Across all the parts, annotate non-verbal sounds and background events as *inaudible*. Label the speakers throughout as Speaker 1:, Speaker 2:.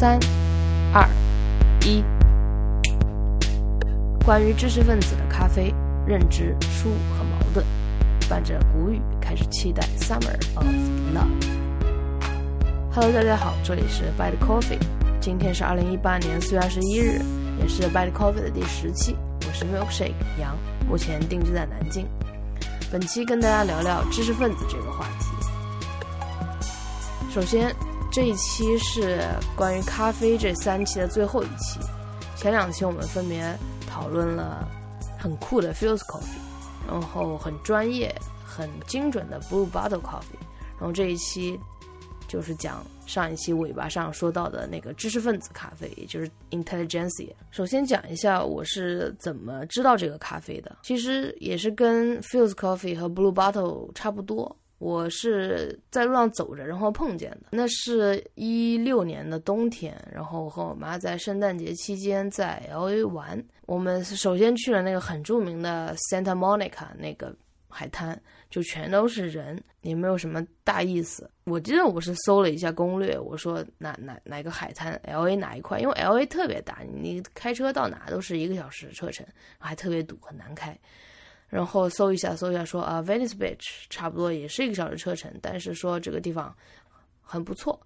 Speaker 1: 三、二、一。关于知识分子的咖啡认知、书和矛盾，伴着谷雨开始期待 Summer of Love。Hello，大家好，这里是 Bad Coffee，今天是二零一八年四月二十一日，也是 Bad Coffee 的第十期。我是 Milkshake 杨，目前定居在南京。本期跟大家聊聊知识分子这个话题。首先，这一期是关于咖啡这三期的最后一期。前两期我们分别讨论了很酷的 Fuse Coffee，然后很专业、很精准的 Blue Bottle Coffee，然后这一期就是讲上一期尾巴上说到的那个知识分子咖啡，也就是 Intelligentsia。首先讲一下我是怎么知道这个咖啡的，其实也是跟 Fuse Coffee 和 Blue Bottle 差不多。我是在路上走着，然后碰见的。那是一六年的冬天，然后我和我妈在圣诞节期间在 L A 玩。我们首先去了那个很著名的 Santa Monica 那个海滩，就全都是人，也没有什么大意思。我记得我是搜了一下攻略，我说哪哪哪个海滩 L A 哪一块，因为 L A 特别大，你开车到哪都是一个小时车程，还特别堵，很难开。然后搜一下，搜一下，说啊，Venice Beach 差不多也是一个小时车程，但是说这个地方很不错，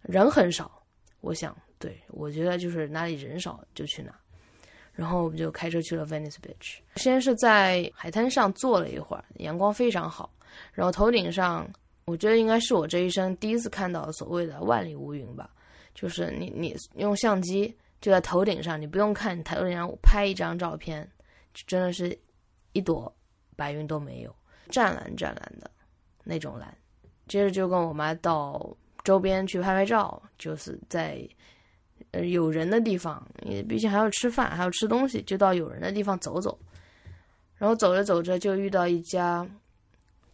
Speaker 1: 人很少。我想，对我觉得就是哪里人少就去哪。然后我们就开车去了 Venice Beach，先是在海滩上坐了一会儿，阳光非常好。然后头顶上，我觉得应该是我这一生第一次看到所谓的万里无云吧，就是你你用相机就在头顶上，你不用看头顶上拍一张照片，真的是。一朵白云都没有，湛蓝湛蓝的那种蓝。接着就跟我妈到周边去拍拍照，就是在呃有人的地方，因为毕竟还要吃饭，还要吃东西，就到有人的地方走走。然后走着走着就遇到一家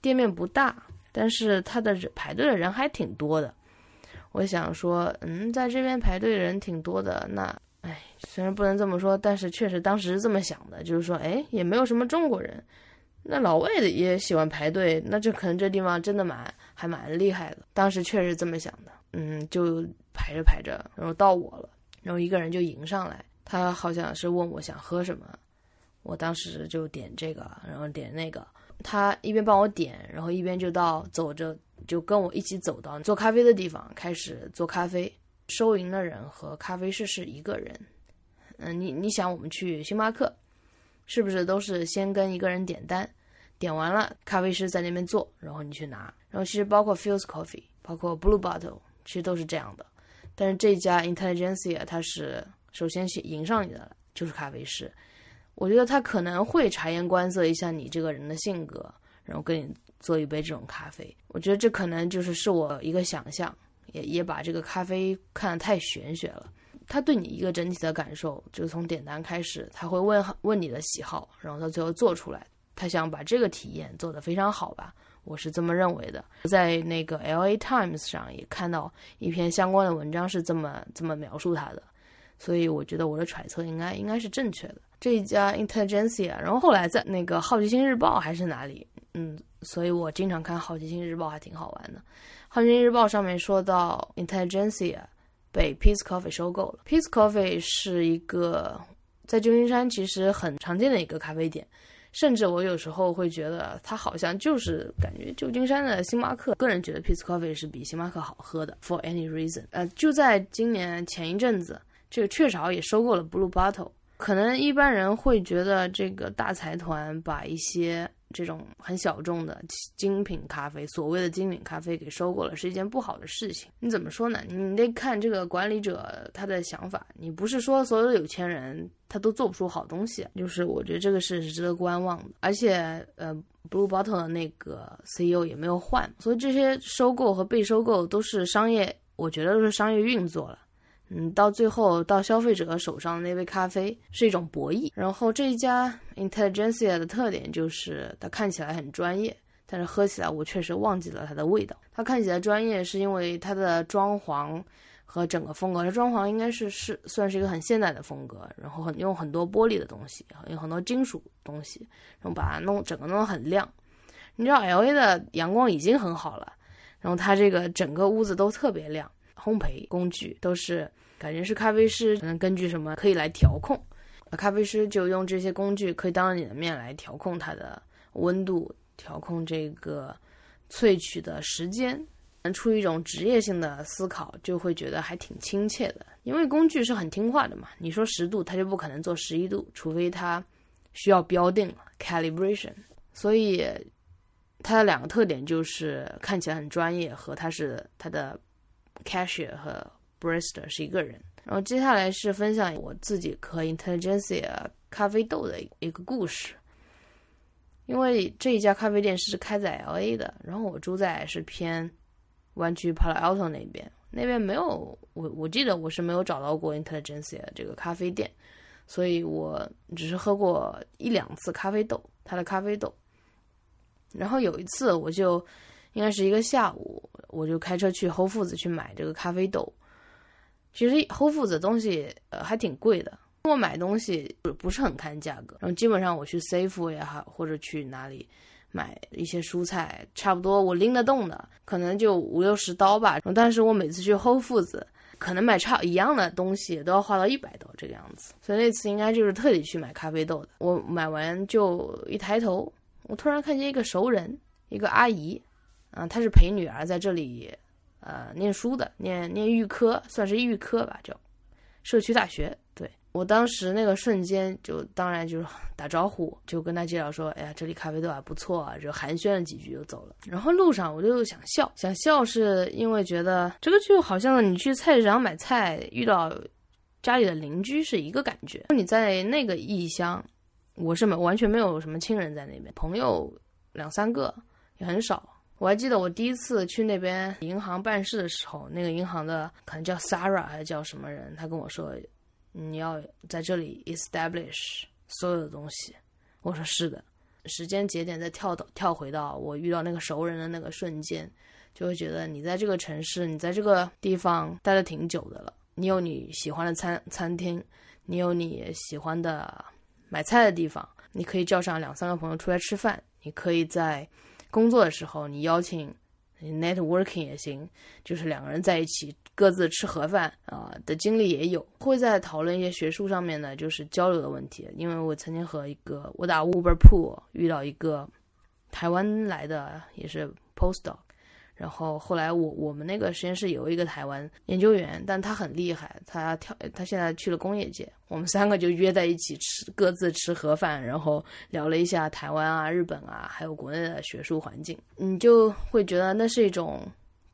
Speaker 1: 店面不大，但是他的人排队的人还挺多的。我想说，嗯，在这边排队人挺多的，那。哎，虽然不能这么说，但是确实当时是这么想的，就是说，哎，也没有什么中国人，那老外的也喜欢排队，那这可能这地方真的蛮还蛮厉害的。当时确实这么想的，嗯，就排着排着，然后到我了，然后一个人就迎上来，他好像是问我想喝什么，我当时就点这个，然后点那个，他一边帮我点，然后一边就到走着就跟我一起走到做咖啡的地方，开始做咖啡。收银的人和咖啡师是一个人，嗯，你你想我们去星巴克，是不是都是先跟一个人点单，点完了咖啡师在那边做，然后你去拿，然后其实包括 Fuse Coffee，包括 Blue Bottle，其实都是这样的。但是这家 Intelligentsia 它是首先去迎上你的就是咖啡师，我觉得他可能会察言观色一下你这个人的性格，然后给你做一杯这种咖啡。我觉得这可能就是是我一个想象。也也把这个咖啡看得太玄学了。他对你一个整体的感受，就是从点单开始，他会问问你的喜好，然后他最后做出来，他想把这个体验做得非常好吧？我是这么认为的。在那个 L A Times 上也看到一篇相关的文章是这么这么描述他的，所以我觉得我的揣测应该应该是正确的。这一家 Intelligencia，然后后来在那个好奇心日报还是哪里，嗯，所以我经常看好奇心日报，还挺好玩的。《汉京日报》上面说到，Intelligentsia 被 Peace Coffee 收购了。Peace Coffee 是一个在旧金山其实很常见的一个咖啡店，甚至我有时候会觉得它好像就是感觉旧金山的星巴克。个人觉得 Peace Coffee 是比星巴克好喝的。For any reason，呃，就在今年前一阵子，这个雀巢也收购了 Blue Bottle。可能一般人会觉得这个大财团把一些。这种很小众的精品咖啡，所谓的精品咖啡给收购了，是一件不好的事情。你怎么说呢？你得看这个管理者他的想法。你不是说所有的有钱人他都做不出好东西，就是我觉得这个事是值得观望的。而且，呃，Blue Bottle 的那个 CEO 也没有换，所以这些收购和被收购都是商业，我觉得都是商业运作了。嗯，到最后到消费者手上的那杯咖啡是一种博弈。然后这一家 Intelligentsia 的特点就是它看起来很专业，但是喝起来我确实忘记了它的味道。它看起来专业是因为它的装潢和整个风格。它装潢应该是是算是一个很现代的风格，然后很用很多玻璃的东西，有很多金属东西，然后把它弄整个弄得很亮。你知道 LA 的阳光已经很好了，然后它这个整个屋子都特别亮。烘焙工具，都是感觉是咖啡师能根据什么可以来调控，咖啡师就用这些工具可以当着你的面来调控它的温度，调控这个萃取的时间。能出一种职业性的思考，就会觉得还挺亲切的，因为工具是很听话的嘛。你说十度，它就不可能做十一度，除非它需要标定 calibration。所以它的两个特点就是看起来很专业，和它是它的 cashier 和 barista 是一个人。然后接下来是分享我自己和 Intelligentsia 咖啡豆的一个故事。因为这一家咖啡店是开在 LA 的，然后我住在是偏湾区 Palo Alto 那边，那边没有我我记得我是没有找到过 Intelligentsia 这个咖啡店，所以我只是喝过一两次咖啡豆，它的咖啡豆。然后有一次，我就应该是一个下午，我就开车去 Whole Foods 去买这个咖啡豆。其实 Whole Foods 东西呃还挺贵的，我买东西不是很看价格。然后基本上我去 Safe 也好，或者去哪里买一些蔬菜，差不多我拎得动的，可能就五六十刀吧。但是我每次去 Whole Foods，可能买差一样的东西都要花到一百刀这个样子。所以那次应该就是特地去买咖啡豆的。我买完就一抬头。我突然看见一个熟人，一个阿姨，啊，他是陪女儿在这里，呃，念书的，念念预科，算是预科吧，叫社区大学。对我当时那个瞬间，就当然就是 *laughs* 打招呼，就跟他介绍说，哎呀，这里咖啡豆还不错啊，就寒暄了几句就走了。然后路上我就想笑，想笑是因为觉得这个就好像你去菜市场买菜遇到家里的邻居是一个感觉，你在那个异乡。我是没完全没有什么亲人在那边，朋友两三个也很少。我还记得我第一次去那边银行办事的时候，那个银行的可能叫 Sara 还是叫什么人，他跟我说你要在这里 establish 所有的东西。我说是的。时间节点再跳到跳回到我遇到那个熟人的那个瞬间，就会觉得你在这个城市，你在这个地方待了挺久的了。你有你喜欢的餐餐厅，你有你喜欢的。买菜的地方，你可以叫上两三个朋友出来吃饭。你可以在工作的时候，你邀请 networking 也行，就是两个人在一起各自吃盒饭啊的经历也有。会在讨论一些学术上面的，就是交流的问题。因为我曾经和一个我打 Uber Pool 遇到一个台湾来的，也是 postdoc。然后后来我我们那个实验室有一个台湾研究员，但他很厉害，他跳他现在去了工业界。我们三个就约在一起吃，各自吃盒饭，然后聊了一下台湾啊、日本啊，还有国内的学术环境。你就会觉得那是一种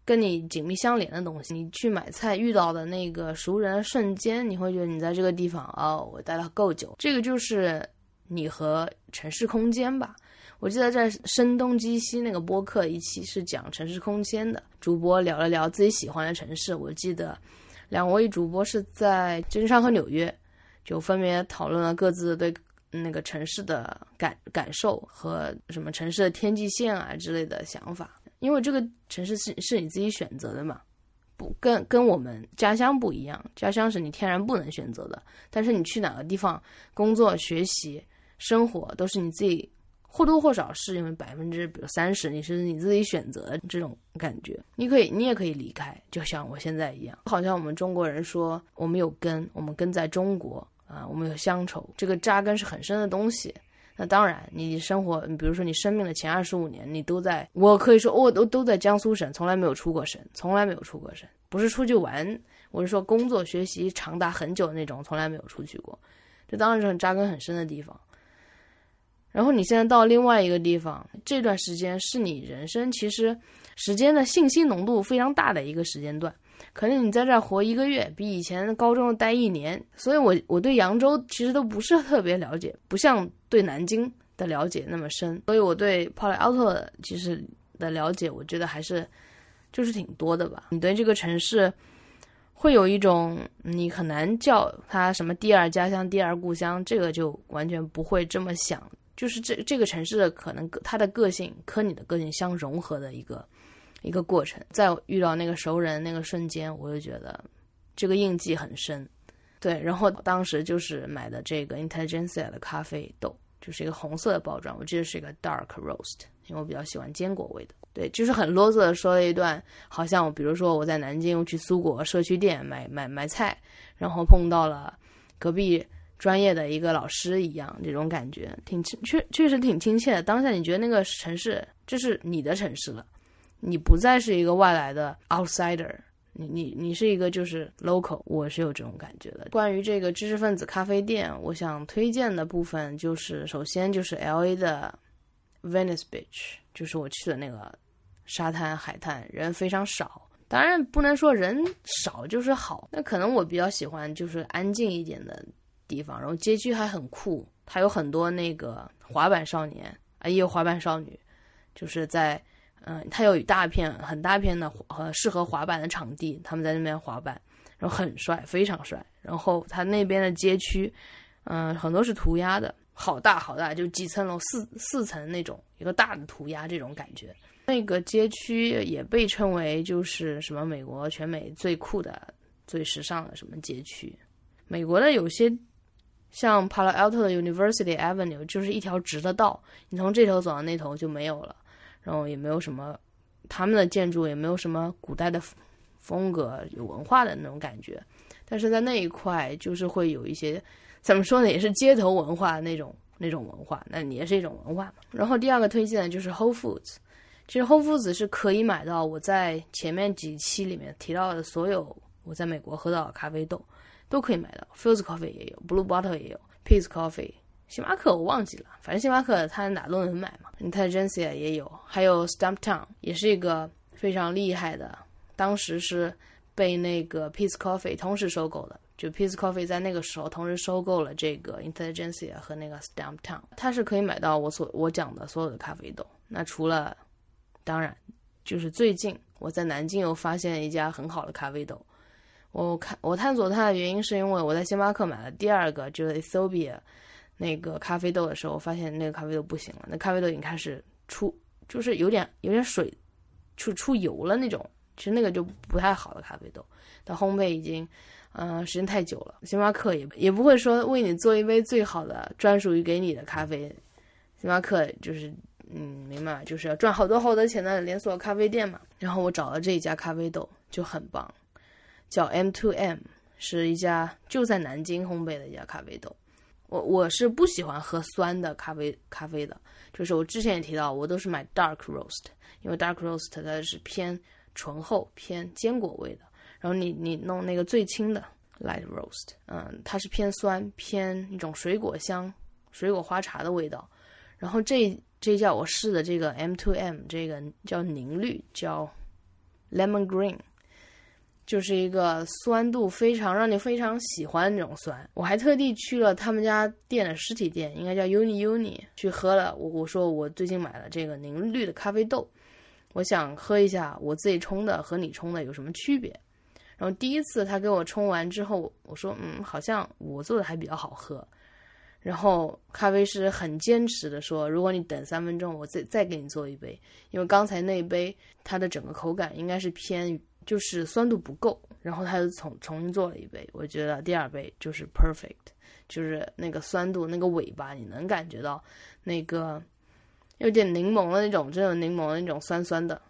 Speaker 1: 跟你紧密相连的东西。你去买菜遇到的那个熟人瞬间，你会觉得你在这个地方哦，我待了够久。这个就是你和城市空间吧。我记得在《声东击西》那个播客一期是讲城市空间的，主播聊了聊自己喜欢的城市。我记得两位主播是在旧金山和纽约，就分别讨论了各自对那个城市的感感受和什么城市的天际线啊之类的想法。因为这个城市是是你自己选择的嘛，不跟跟我们家乡不一样，家乡是你天然不能选择的。但是你去哪个地方工作、学习、生活，都是你自己。或多或少是因为百分之比如三十你是你自己选择的这种感觉，你可以你也可以离开，就像我现在一样。好像我们中国人说我们有根，我们根在中国啊，我们有乡愁，这个扎根是很深的东西。那当然，你生活，比如说你生命的前二十五年，你都在，我可以说我都都在江苏省，从来没有出过省，从来没有出过省，不是出去玩，我是说工作学习长达很久的那种，从来没有出去过。这当然是很扎根很深的地方。然后你现在到另外一个地方，这段时间是你人生其实时间的信息浓度非常大的一个时间段，可能你在这儿活一个月，比以前高中待一年。所以，我我对扬州其实都不是特别了解，不像对南京的了解那么深。所以，我对 Palo Alto 其实的了解，我觉得还是就是挺多的吧。你对这个城市会有一种你很难叫它什么第二家乡、第二故乡，这个就完全不会这么想。就是这这个城市的可能，它的个性和你的个性相融合的一个一个过程。在遇到那个熟人那个瞬间，我就觉得这个印记很深。对，然后当时就是买的这个 Intelligentsia 的咖啡豆，就是一个红色的包装，我记得是一个 dark roast，因为我比较喜欢坚果味的。对，就是很啰嗦的说了一段，好像我比如说我在南京去苏果社区店买买买菜，然后碰到了隔壁专业的一个老师一样，这种感觉挺确确实挺亲切的。当下你觉得那个城市这是你的城市了，你不再是一个外来的 outsider，你你你是一个就是 local，我是有这种感觉的。关于这个知识分子咖啡店，我想推荐的部分就是首先就是 L A 的 Venice Beach，就是我去的那个。沙滩海滩人非常少，当然不能说人少就是好。那可能我比较喜欢就是安静一点的地方，然后街区还很酷，它有很多那个滑板少年啊，也有滑板少女，就是在嗯，它有一大片很大片的和适合滑板的场地，他们在那边滑板，然后很帅，非常帅。然后它那边的街区，嗯，很多是涂鸦的，好大好大，就几层楼四四层那种一个大的涂鸦这种感觉。那个街区也被称为就是什么美国全美最酷的、最时尚的什么街区。美国的有些像 Palo Alto 的 University Avenue 就是一条直的道，你从这头走到那头就没有了，然后也没有什么他们的建筑也没有什么古代的风格、有文化的那种感觉。但是在那一块就是会有一些怎么说呢，也是街头文化那种那种文化，那也是一种文化嘛。然后第二个推荐的就是 Whole Foods。其实 Whole Foods 是可以买到我在前面几期里面提到的所有我在美国喝到的咖啡豆，都可以买到。Fuse Coffee 也有，Blue Bottle 也有，Peace Coffee，星巴克我忘记了，反正星巴克它哪都能买嘛。，intelligentia 也有，还有 Stumptown 也是一个非常厉害的，当时是被那个 Peace Coffee 同时收购的，就 Peace Coffee 在那个时候同时收购了这个 Intelligentsia 和那个 Stumptown，它是可以买到我所我讲的所有的咖啡豆。那除了当然，就是最近我在南京又发现一家很好的咖啡豆。我看我探索它的原因，是因为我在星巴克买了第二个就是 Ethiopia 那个咖啡豆的时候，发现那个咖啡豆不行了。那咖啡豆已经开始出，就是有点有点水，出出油了那种。其实那个就不太好的咖啡豆，它烘焙已经，嗯，时间太久了。星巴克也也不会说为你做一杯最好的专属于给你的咖啡。星巴克就是。嗯，明白，就是要赚好多好多钱的连锁咖啡店嘛。然后我找了这一家咖啡豆就很棒，叫 M to M，是一家就在南京烘焙的一家咖啡豆。我我是不喜欢喝酸的咖啡咖啡的，就是我之前也提到，我都是买 dark roast，因为 dark roast 它是偏醇厚、偏坚果味的。然后你你弄那个最轻的 light roast，嗯，它是偏酸、偏一种水果香、水果花茶的味道。然后这。这叫我试的这个 M to M，这个叫凝绿，叫 Lemon Green，就是一个酸度非常让你非常喜欢的那种酸。我还特地去了他们家店的实体店，应该叫 Uni Uni，去喝了。我我说我最近买了这个凝绿的咖啡豆，我想喝一下我自己冲的和你冲的有什么区别。然后第一次他给我冲完之后，我说嗯，好像我做的还比较好喝。然后咖啡师很坚持的说：“如果你等三分钟，我再再给你做一杯，因为刚才那一杯它的整个口感应该是偏，就是酸度不够。然后他又重重新做了一杯，我觉得第二杯就是 perfect，就是那个酸度那个尾巴你能感觉到，那个有点柠檬的那种，真的柠檬的那种酸酸的，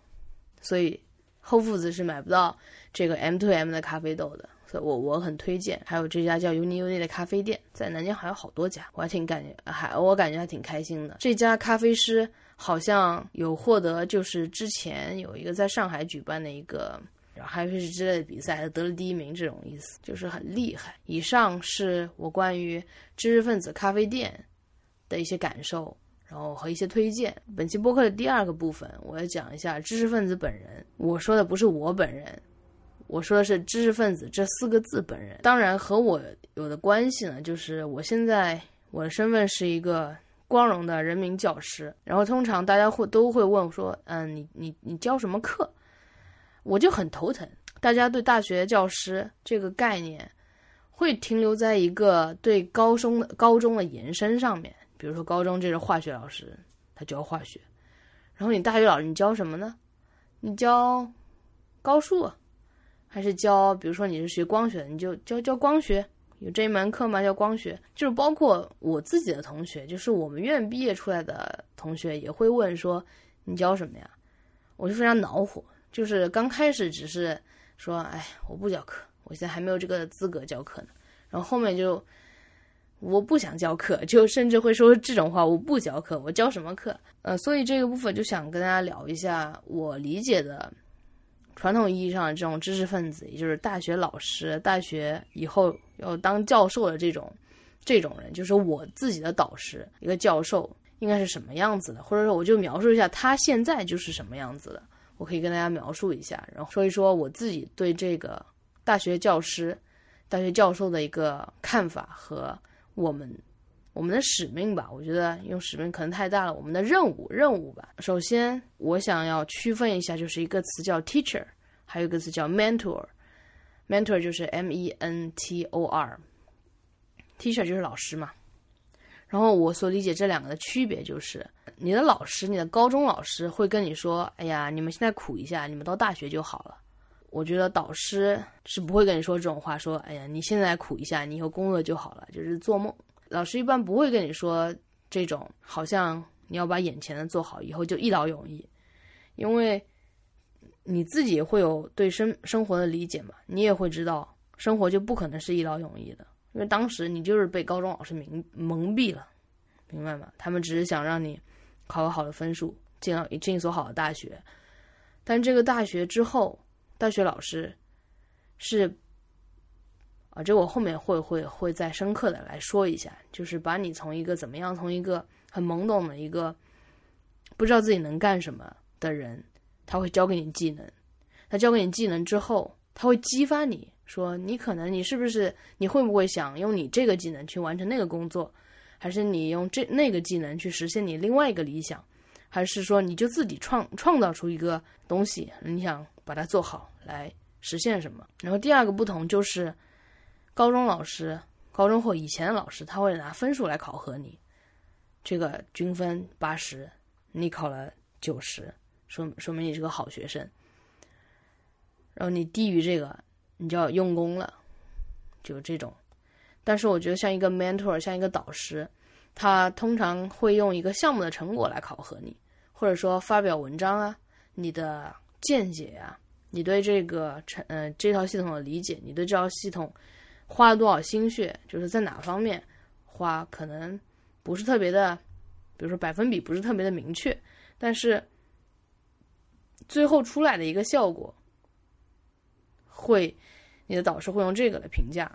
Speaker 1: 所以后父子是买不到这个 M to M 的咖啡豆的。”所以我我很推荐，还有这家叫 Uni Uni 的咖啡店，在南京还有好多家，我还挺感觉还我感觉还挺开心的。这家咖啡师好像有获得，就是之前有一个在上海举办的一个咖啡师之类的比赛，得了第一名，这种意思就是很厉害。以上是我关于知识分子咖啡店的一些感受，然后和一些推荐。本期播客的第二个部分，我要讲一下知识分子本人。我说的不是我本人。我说的是知识分子这四个字本人，当然和我有的关系呢，就是我现在我的身份是一个光荣的人民教师。然后通常大家会都会问说，嗯，你你你教什么课？我就很头疼。大家对大学教师这个概念会停留在一个对高中的高中的延伸上面，比如说高中这是化学老师，他教化学。然后你大学老师你教什么呢？你教高数。还是教，比如说你是学光学，你就教教光学，有这一门课吗？叫光学，就是包括我自己的同学，就是我们院毕业出来的同学也会问说你教什么呀？我就非常恼火，就是刚开始只是说哎我不教课，我现在还没有这个资格教课呢，然后后面就我不想教课，就甚至会说这种话，我不教课，我教什么课？呃，所以这个部分就想跟大家聊一下我理解的。传统意义上的这种知识分子，也就是大学老师、大学以后要当教授的这种这种人，就是我自己的导师，一个教授应该是什么样子的，或者说我就描述一下他现在就是什么样子的，我可以跟大家描述一下，然后说一说我自己对这个大学教师、大学教授的一个看法和我们。我们的使命吧，我觉得用使命可能太大了。我们的任务，任务吧。首先，我想要区分一下，就是一个词叫 teacher，还有一个词叫 mentor。mentor 就是 M E N T O R，teacher 就是老师嘛。然后我所理解这两个的区别就是，你的老师，你的高中老师会跟你说：“哎呀，你们现在苦一下，你们到大学就好了。”我觉得导师是不会跟你说这种话，说：“哎呀，你现在苦一下，你以后工作就好了。”就是做梦。老师一般不会跟你说这种，好像你要把眼前的做好，以后就一劳永逸，因为你自己会有对生生活的理解嘛，你也会知道生活就不可能是一劳永逸的，因为当时你就是被高中老师蒙蒙蔽了，明白吗？他们只是想让你考个好的分数，进到进一所好的大学，但这个大学之后，大学老师是。啊，这我后面会会会再深刻的来说一下，就是把你从一个怎么样，从一个很懵懂的一个不知道自己能干什么的人，他会教给你技能，他教给你技能之后，他会激发你说你可能你是不是你会不会想用你这个技能去完成那个工作，还是你用这那个技能去实现你另外一个理想，还是说你就自己创创造出一个东西，你想把它做好来实现什么？然后第二个不同就是。高中老师，高中或以前的老师，他会拿分数来考核你。这个均分八十，你考了九十，说说明你是个好学生。然后你低于这个，你就要用功了，就这种。但是我觉得像一个 mentor，像一个导师，他通常会用一个项目的成果来考核你，或者说发表文章啊，你的见解啊，你对这个成呃这套系统的理解，你对这套系统。花了多少心血，就是在哪方面花，可能不是特别的，比如说百分比不是特别的明确，但是最后出来的一个效果，会你的导师会用这个来评价，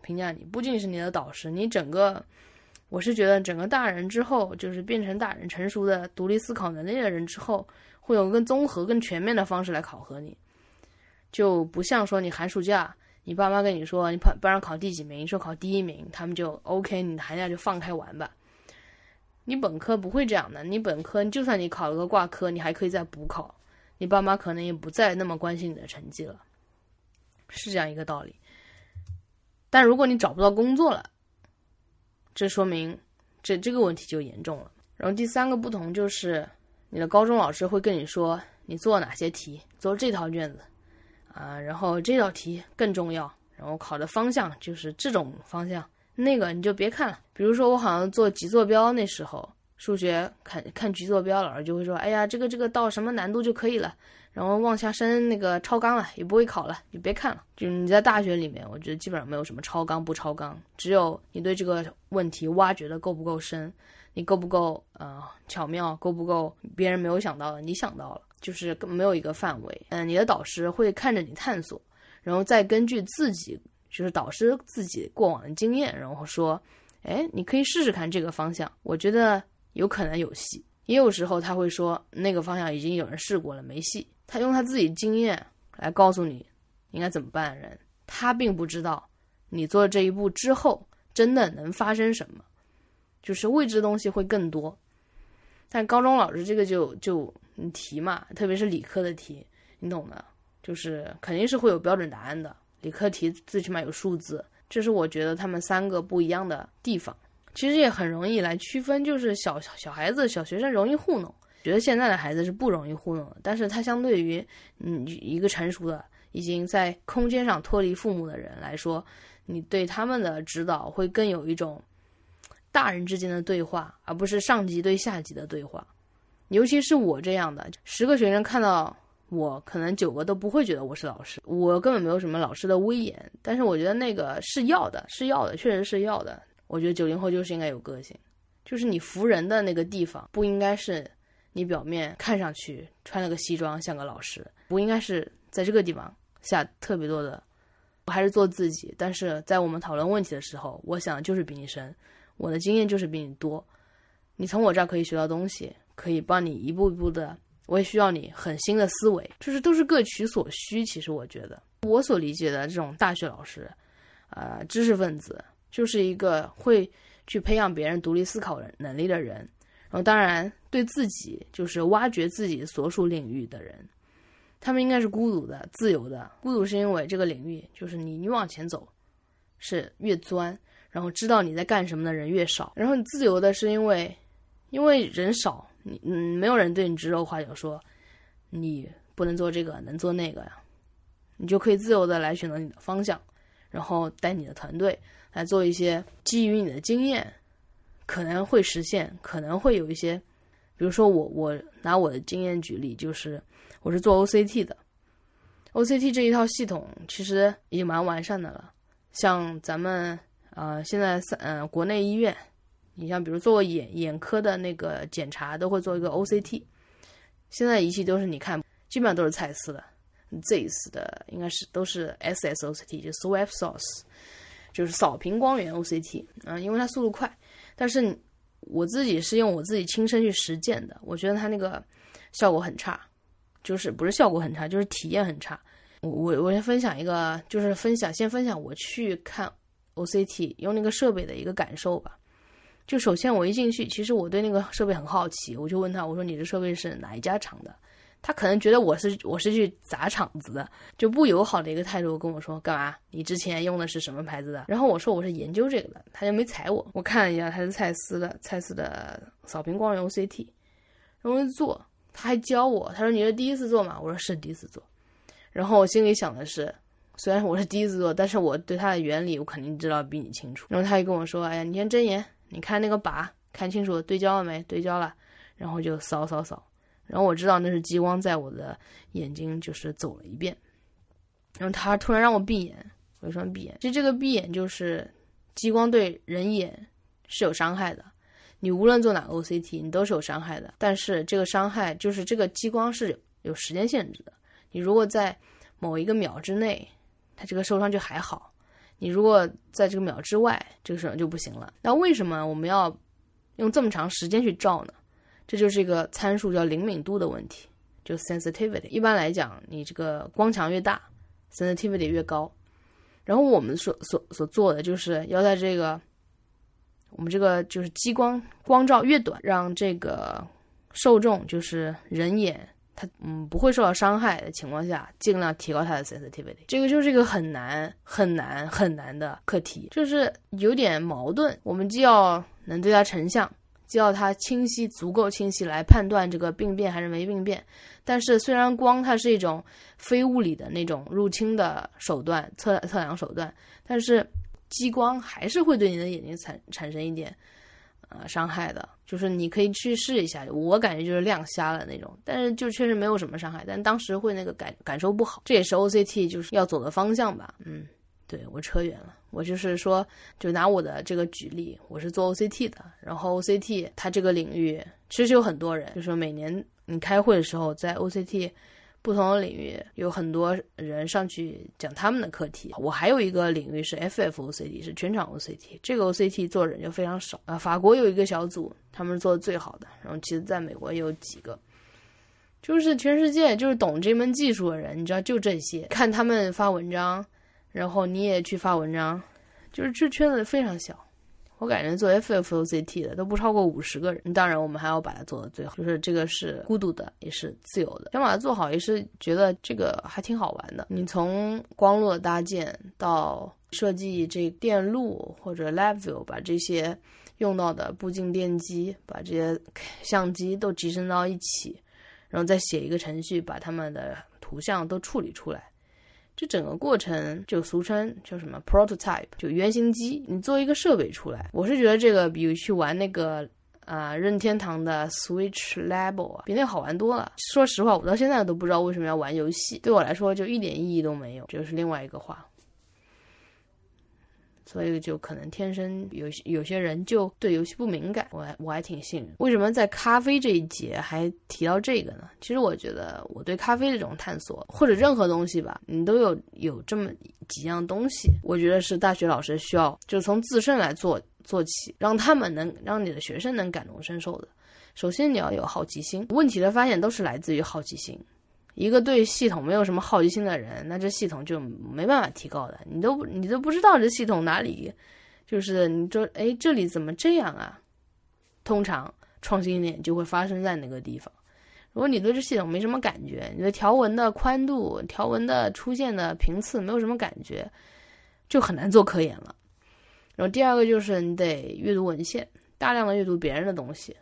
Speaker 1: 评价你，不仅是你的导师，你整个，我是觉得整个大人之后，就是变成大人成熟的独立思考能力的人之后，会有更综合、更全面的方式来考核你，就不像说你寒暑假。你爸妈跟你说你班班上考第几名，说考第一名，他们就 OK，你寒假就放开玩吧。你本科不会这样的，你本科就算你考了个挂科，你还可以再补考，你爸妈可能也不再那么关心你的成绩了，是这样一个道理。但如果你找不到工作了，这说明这这个问题就严重了。然后第三个不同就是，你的高中老师会跟你说你做哪些题，做这套卷子。啊，然后这道题更重要，然后考的方向就是这种方向，那个你就别看了。比如说我好像做极坐标那时候，数学看看极坐标，老师就会说，哎呀，这个这个到什么难度就可以了，然后往下升那个超纲了，也不会考了，就别看了。就你在大学里面，我觉得基本上没有什么超纲不超纲，只有你对这个问题挖掘的够不够深，你够不够呃巧妙，够不够别人没有想到的，你想到了。就是没有一个范围，嗯，你的导师会看着你探索，然后再根据自己，就是导师自己过往的经验，然后说，哎，你可以试试看这个方向，我觉得有可能有戏。也有时候他会说，那个方向已经有人试过了，没戏。他用他自己经验来告诉你应该怎么办的。人他并不知道你做这一步之后真的能发生什么，就是未知东西会更多。但高中老师这个就就。题嘛，特别是理科的题，你懂的，就是肯定是会有标准答案的。理科题最起码有数字，这是我觉得他们三个不一样的地方。其实也很容易来区分，就是小小孩子、小学生容易糊弄，觉得现在的孩子是不容易糊弄的。但是他相对于嗯一个成熟的、已经在空间上脱离父母的人来说，你对他们的指导会更有一种大人之间的对话，而不是上级对下级的对话。尤其是我这样的，十个学生看到我，可能九个都不会觉得我是老师，我根本没有什么老师的威严。但是我觉得那个是要的，是要的，确实是要的。我觉得九零后就是应该有个性，就是你服人的那个地方，不应该是你表面看上去穿了个西装像个老师，不应该是在这个地方下特别多的。我还是做自己，但是在我们讨论问题的时候，我想就是比你深，我的经验就是比你多，你从我这儿可以学到东西。可以帮你一步一步的，我也需要你很新的思维，就是都是各取所需。其实我觉得，我所理解的这种大学老师，呃，知识分子，就是一个会去培养别人独立思考能力的人。然后，当然对自己就是挖掘自己所属领域的人，他们应该是孤独的、自由的。孤独是因为这个领域就是你，你往前走是越钻，然后知道你在干什么的人越少。然后你自由的是因为，因为人少。你嗯，没有人对你指手画脚说，你不能做这个，能做那个呀，你就可以自由的来选择你的方向，然后带你的团队来做一些基于你的经验可能会实现，可能会有一些，比如说我我拿我的经验举例，就是我是做 OCT 的，OCT 这一套系统其实已经蛮完善的了，像咱们呃现在三嗯国内医院。你像比如做眼眼科的那个检查，都会做一个 OCT。现在仪器都是你看，基本上都是蔡司的，ZS 的应该是都是 SSOCT，就 Swab Source，就是扫屏光源 OCT 啊，因为它速度快。但是我自己是用我自己亲身去实践的，我觉得它那个效果很差，就是不是效果很差，就是体验很差。我我我先分享一个，就是分享先分享我去看 OCT 用那个设备的一个感受吧。就首先我一进去，其实我对那个设备很好奇，我就问他，我说你这设备是哪一家厂的？他可能觉得我是我是去砸场子的，就不友好的一个态度跟我说干嘛？你之前用的是什么牌子的？然后我说我是研究这个的，他就没睬我。我看了一下，他是蔡司的，蔡司的扫屏光源 OCT，然后做，他还教我，他说你是第一次做吗？我说是第一次做。然后我心里想的是，虽然我是第一次做，但是我对它的原理我肯定知道比你清楚。然后他就跟我说，哎呀，你先睁眼。你看那个靶，看清楚对焦了没？对焦了，然后就扫扫扫，然后我知道那是激光在我的眼睛就是走了一遍，然后他突然让我闭眼，我就说闭眼。其实这个闭眼就是激光对人眼是有伤害的，你无论做哪个 OCT，你都是有伤害的。但是这个伤害就是这个激光是有时间限制的，你如果在某一个秒之内，它这个受伤就还好。你如果在这个秒之外，这个时候就不行了。那为什么我们要用这么长时间去照呢？这就是一个参数叫灵敏度的问题，就 sensitivity。一般来讲，你这个光强越大，sensitivity 越高。然后我们所所所做的就是要在这个我们这个就是激光光照越短，让这个受众就是人眼。它嗯不会受到伤害的情况下，尽量提高它的 sensitivity。这个就是一个很难很难很难的课题，就是有点矛盾。我们既要能对它成像，就要它清晰足够清晰来判断这个病变还是没病变。但是虽然光它是一种非物理的那种入侵的手段测测量手段，但是激光还是会对你的眼睛产产生一点。呃，伤害的，就是你可以去试一下，我感觉就是亮瞎了那种，但是就确实没有什么伤害，但当时会那个感感受不好，这也是 OCT 就是要走的方向吧。嗯，对我扯远了，我就是说，就拿我的这个举例，我是做 OCT 的，然后 OCT 它这个领域其实有很多人，就是每年你开会的时候在 OCT。不同的领域有很多人上去讲他们的课题。我还有一个领域是 FFOCT，是全场 OCT。这个 OCT 做人就非常少啊。法国有一个小组，他们是做的最好的。然后其实在美国也有几个，就是全世界就是懂这门技术的人，你知道就这些。看他们发文章，然后你也去发文章，就是这圈子非常小。我感觉做 FFOCT 的都不超过五十个人，当然我们还要把它做的最好，就是这个是孤独的，也是自由的，想把它做好，也是觉得这个还挺好玩的。你从光路的搭建到设计这电路或者 LabVIEW，把这些用到的步进电机，把这些相机都集成到一起，然后再写一个程序把它们的图像都处理出来，这整个过程就俗称叫什么 prototype，就原型机。你做一个设备出来，我是觉得这个比去玩那个啊任天堂的 Switch Labo 啊，比那个好玩多了。说实话，我到现在都不知道为什么要玩游戏，对我来说就一点意义都没有。这是另外一个话。所以就可能天生有有些人就对游戏不敏感，我还我还挺信任。为什么在咖啡这一节还提到这个呢？其实我觉得我对咖啡这种探索，或者任何东西吧，你都有有这么几样东西，我觉得是大学老师需要就从自身来做做起，让他们能让你的学生能感同身受的。首先你要有好奇心，问题的发现都是来自于好奇心。一个对系统没有什么好奇心的人，那这系统就没办法提高的。你都你都不知道这系统哪里，就是你说，哎，这里怎么这样啊？通常创新点就会发生在那个地方。如果你对这系统没什么感觉，你对条纹的宽度、条纹的出现的频次没有什么感觉，就很难做科研了。然后第二个就是你得阅读文献，大量的阅读别人的东西。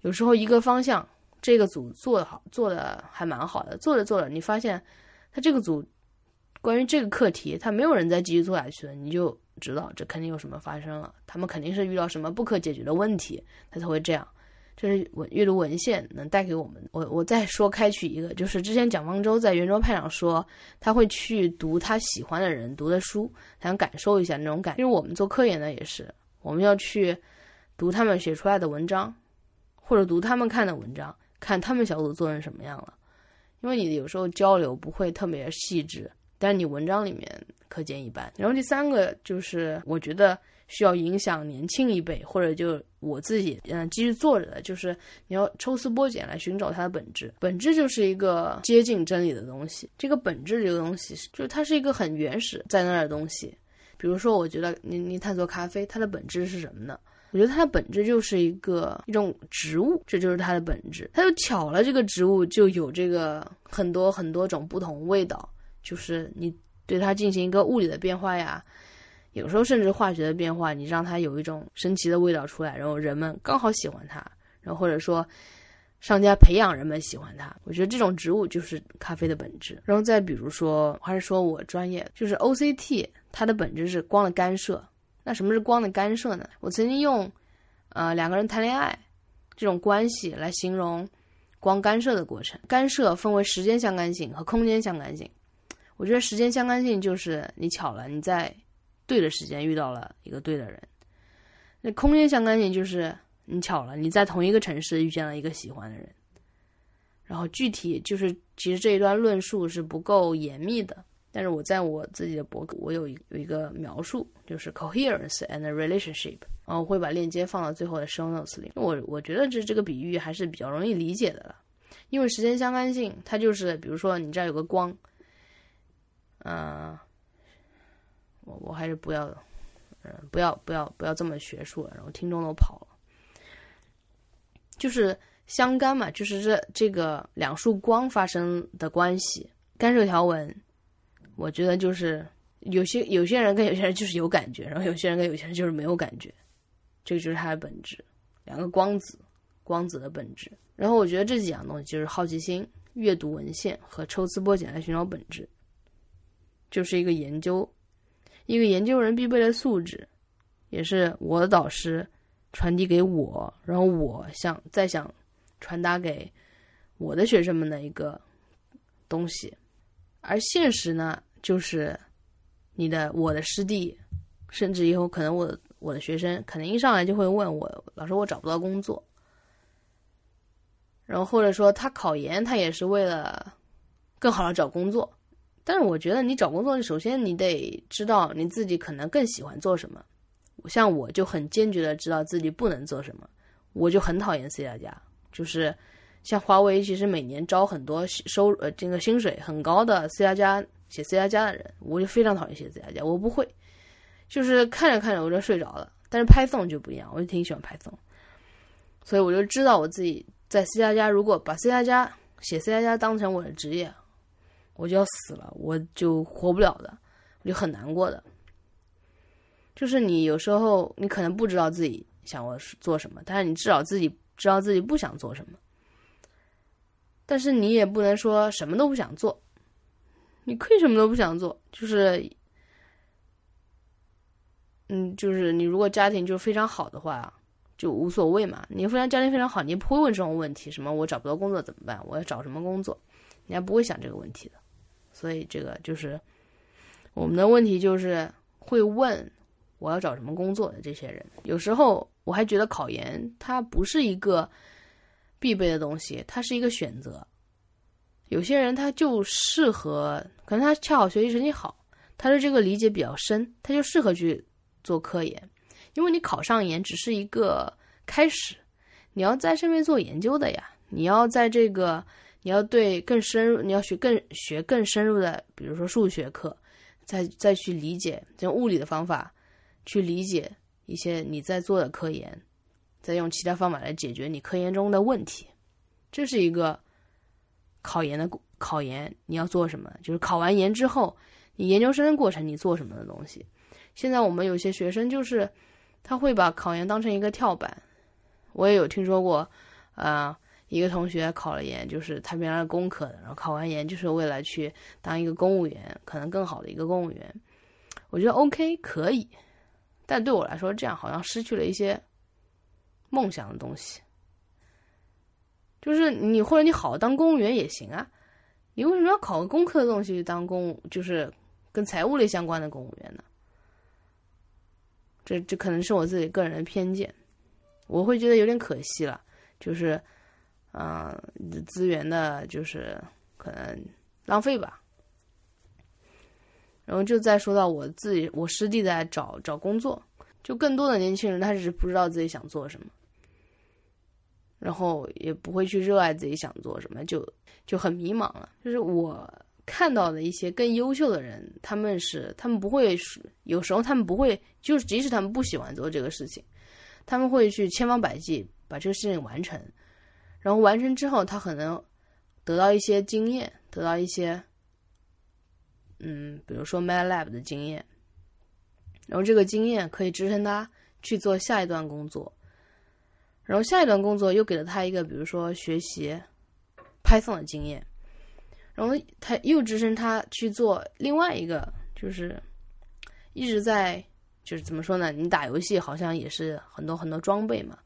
Speaker 1: 有时候一个方向。这个组做的好，做的还蛮好的。做着做着，你发现他这个组关于这个课题，他没有人再继续做下去了，你就知道这肯定有什么发生了。他们肯定是遇到什么不可解决的问题，他才会这样。这是文阅读文献能带给我们。我我再说开取一个，就是之前蒋方舟在圆桌派上说，他会去读他喜欢的人读的书，想感受一下那种感。因为我们做科研的也是，我们要去读他们写出来的文章，或者读他们看的文章。看他们小组做成什么样了，因为你有时候交流不会特别细致，但你文章里面可见一斑。然后第三个就是我觉得需要影响年轻一辈，或者就我自己嗯继续做着的，就是你要抽丝剥茧来寻找它的本质。本质就是一个接近真理的东西。这个本质这个东西是，就是它是一个很原始在那儿的东西。比如说，我觉得你你探索咖啡，它的本质是什么呢？我觉得它的本质就是一个一种植物，这就是它的本质。它就巧了，这个植物就有这个很多很多种不同味道，就是你对它进行一个物理的变化呀，有时候甚至化学的变化，你让它有一种神奇的味道出来，然后人们刚好喜欢它，然后或者说商家培养人们喜欢它。我觉得这种植物就是咖啡的本质。然后再比如说，还是说我专业就是 OCT，它的本质是光的干涉。那什么是光的干涉呢？我曾经用，呃，两个人谈恋爱这种关系来形容光干涉的过程。干涉分为时间相干性和空间相干性。我觉得时间相干性就是你巧了，你在对的时间遇到了一个对的人。那空间相干性就是你巧了，你在同一个城市遇见了一个喜欢的人。然后具体就是，其实这一段论述是不够严密的。但是我在我自己的博客，我有一有一个描述，就是 coherence and relationship，然后我会把链接放到最后的 show notes 里。我我觉得这这个比喻还是比较容易理解的了，因为时间相干性，它就是比如说你这儿有个光，嗯，我我还是不要，嗯，不要不要不要这么学术了，然后听众都跑了，就是相干嘛，就是这这个两束光发生的关系，干涉条纹。我觉得就是有些有些人跟有些人就是有感觉，然后有些人跟有些人就是没有感觉，这个就是它的本质。两个光子，光子的本质。然后我觉得这几样东西就是好奇心、阅读文献和抽丝剥茧来寻找本质，就是一个研究，一个研究人必备的素质，也是我的导师传递给我，然后我想再想传达给我的学生们的一个东西，而现实呢？就是你的我的师弟，甚至以后可能我我的学生，可能一上来就会问我，老师我找不到工作，然后或者说他考研，他也是为了更好的找工作。但是我觉得你找工作，首先你得知道你自己可能更喜欢做什么。像我就很坚决的知道自己不能做什么，我就很讨厌 C 加加，就是像华为其实每年招很多收呃这个薪水很高的 C 加加。写 C 加加的人，我就非常讨厌写 C 加加，我不会，就是看着看着我就睡着了。但是 Python 就不一样，我就挺喜欢 Python，所以我就知道我自己在 C 加加，如果把 C 加加写 C 加加当成我的职业，我就要死了，我就活不了的，我就很难过的。就是你有时候你可能不知道自己想我做什么，但是你至少自己知道自己不想做什么，但是你也不能说什么都不想做。你可以什么都不想做，就是，嗯，就是你如果家庭就非常好的话，就无所谓嘛。你非常家庭非常好，你不会问这种问题，什么我找不到工作怎么办？我要找什么工作？你还不会想这个问题的。所以这个就是我们的问题，就是会问我要找什么工作的这些人。有时候我还觉得考研它不是一个必备的东西，它是一个选择。有些人他就适合，可能他恰好学习成绩好，他的这个理解比较深，他就适合去做科研。因为你考上研只是一个开始，你要在上面做研究的呀。你要在这个，你要对更深入，你要学更学更深入的，比如说数学课，再再去理解用物理的方法去理解一些你在做的科研，再用其他方法来解决你科研中的问题，这是一个。考研的考研，你要做什么？就是考完研之后，你研究生的过程你做什么的东西？现在我们有些学生就是他会把考研当成一个跳板。我也有听说过，呃，一个同学考了研，就是他原来工科的，然后考完研就是为了去当一个公务员，可能更好的一个公务员。我觉得 OK 可以，但对我来说，这样好像失去了一些梦想的东西。就是你或者你好当公务员也行啊，你为什么要考个工科的东西当公就是跟财务类相关的公务员呢？这这可能是我自己个人的偏见，我会觉得有点可惜了，就是嗯资源的，就是可能浪费吧。然后就再说到我自己，我师弟在找找工作，就更多的年轻人他是不知道自己想做什么。然后也不会去热爱自己想做什么，就就很迷茫了。就是我看到的一些更优秀的人，他们是他们不会，有时候他们不会，就是即使他们不喜欢做这个事情，他们会去千方百计把这个事情完成。然后完成之后，他可能得到一些经验，得到一些，嗯，比如说 MATLAB 的经验，然后这个经验可以支撑他去做下一段工作。然后下一段工作又给了他一个，比如说学习 Python 的经验，然后他又支撑他去做另外一个，就是一直在，就是怎么说呢？你打游戏好像也是很多很多装备嘛，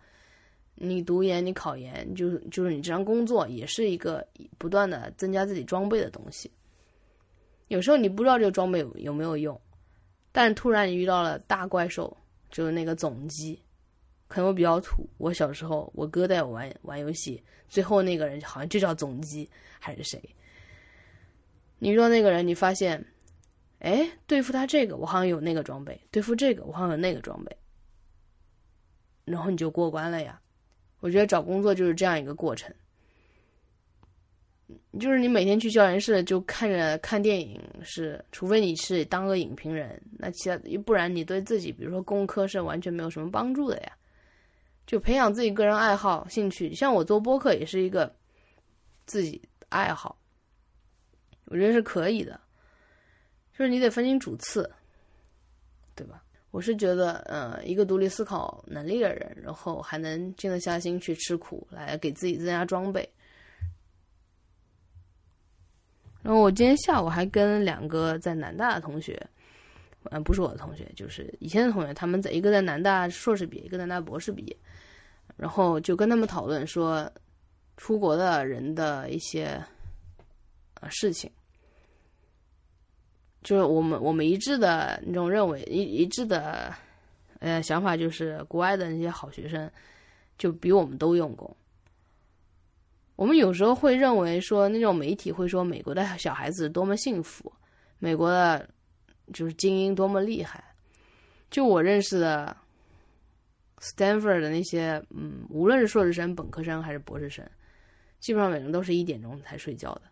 Speaker 1: 你读研、你考研，就是就是你这张工作也是一个不断的增加自己装备的东西。有时候你不知道这个装备有有没有用，但突然你遇到了大怪兽，就是那个总机。可能我比较土。我小时候，我哥带我玩玩游戏，最后那个人好像就叫总机还是谁？你遇到那个人，你发现，哎，对付他这个，我好像有那个装备；对付这个，我好像有那个装备，然后你就过关了呀。我觉得找工作就是这样一个过程，就是你每天去教研室就看着看电影，是除非你是当个影评人，那其他不然你对自己，比如说工科是完全没有什么帮助的呀。就培养自己个人爱好、兴趣，像我做播客也是一个自己爱好，我觉得是可以的。就是你得分清主次，对吧？我是觉得，呃，一个独立思考能力的人，然后还能静得下心去吃苦，来给自己增加装备。然后我今天下午还跟两个在南大的同学。嗯，不是我的同学，就是以前的同学。他们在一个在南大硕士毕业，一个南大博士毕业。然后就跟他们讨论说，出国的人的一些呃事情。就是我们我们一致的那种认为一一致的呃想法，就是国外的那些好学生就比我们都用功。我们有时候会认为说，那种媒体会说美国的小孩子多么幸福，美国的。就是精英多么厉害，就我认识的，Stanford 的那些，嗯，无论是硕士生、本科生还是博士生，基本上每人都是一点钟才睡觉的。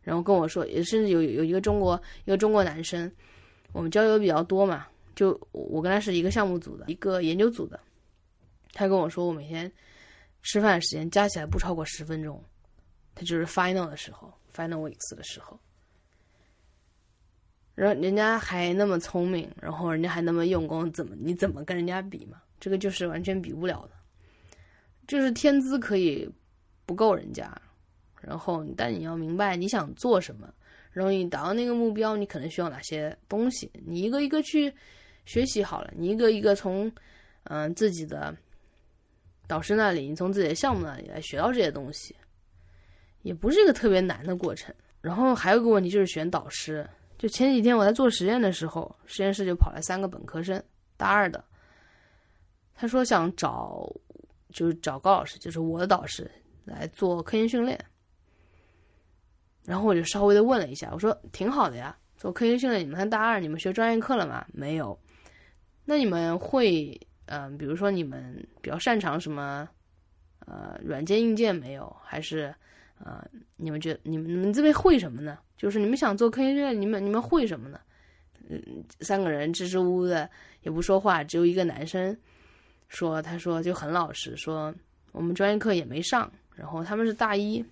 Speaker 1: 然后跟我说，也甚至有有一个中国一个中国男生，我们交流比较多嘛，就我跟他是一个项目组的，一个研究组的。他跟我说，我每天吃饭时间加起来不超过十分钟，他就是 final 的时候，final weeks 的时候。然后人家还那么聪明，然后人家还那么用功，怎么你怎么跟人家比嘛？这个就是完全比不了的，就是天资可以不够人家，然后但你要明白你想做什么，然后你达到那个目标，你可能需要哪些东西？你一个一个去学习好了，你一个一个从嗯自己的导师那里，你从自己的项目那里来学到这些东西，也不是一个特别难的过程。然后还有个问题就是选导师。就前几天我在做实验的时候，实验室就跑来三个本科生，大二的。他说想找，就是找高老师，就是我的导师来做科研训练。然后我就稍微的问了一下，我说挺好的呀，做科研训练。你们看大二，你们学专业课了吗？没有。那你们会，嗯，比如说你们比较擅长什么，呃，软件硬件没有？还是，呃，你们觉得你们你们这边会什么呢？就是你们想做科研训练，你们你们会什么呢？嗯，三个人支支吾吾的也不说话，只有一个男生说：“他说就很老实，说我们专业课也没上。然后他们是大一